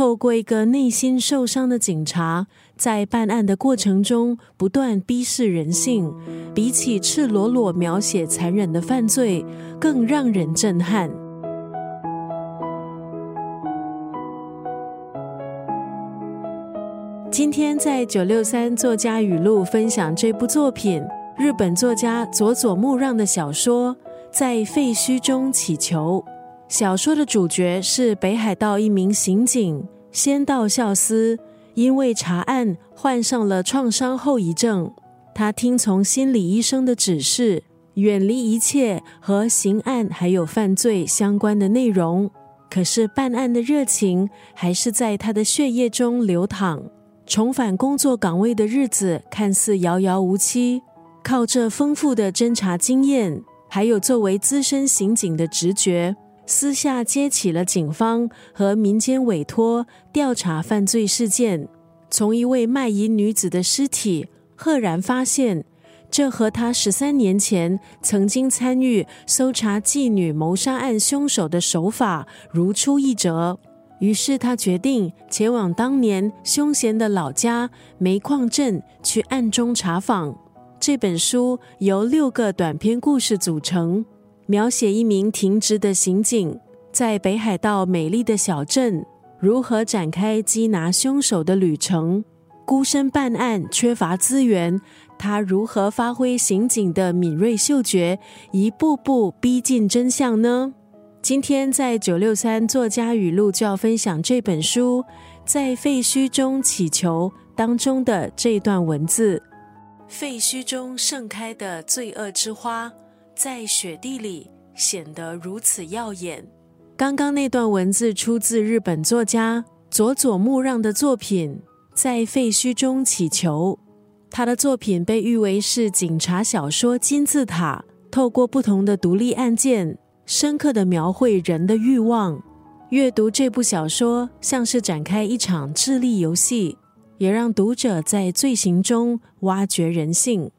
透过一个内心受伤的警察，在办案的过程中不断逼视人性，比起赤裸裸描写残忍的犯罪，更让人震撼。今天在九六三作家语录分享这部作品，日本作家佐佐木让的小说《在废墟中乞求》。小说的主角是北海道一名刑警仙道孝司，因为查案患上了创伤后遗症。他听从心理医生的指示，远离一切和刑案还有犯罪相关的内容。可是办案的热情还是在他的血液中流淌。重返工作岗位的日子看似遥遥无期，靠着丰富的侦查经验，还有作为资深刑警的直觉。私下接起了警方和民间委托调查犯罪事件，从一位卖淫女子的尸体，赫然发现这和他十三年前曾经参与搜查妓女谋杀案凶手的手法如出一辙。于是他决定前往当年凶嫌的老家煤矿镇去暗中查访。这本书由六个短篇故事组成。描写一名停职的刑警在北海道美丽的小镇如何展开缉拿凶手的旅程。孤身办案，缺乏资源，他如何发挥刑警的敏锐嗅觉，一步步逼近真相呢？今天在九六三作家语录就要分享这本书《在废墟中祈求》当中的这段文字：废墟中盛开的罪恶之花。在雪地里显得如此耀眼。刚刚那段文字出自日本作家佐佐木让的作品《在废墟中祈求》。他的作品被誉为是警察小说金字塔，透过不同的独立案件，深刻的描绘人的欲望。阅读这部小说，像是展开一场智力游戏，也让读者在罪行中挖掘人性。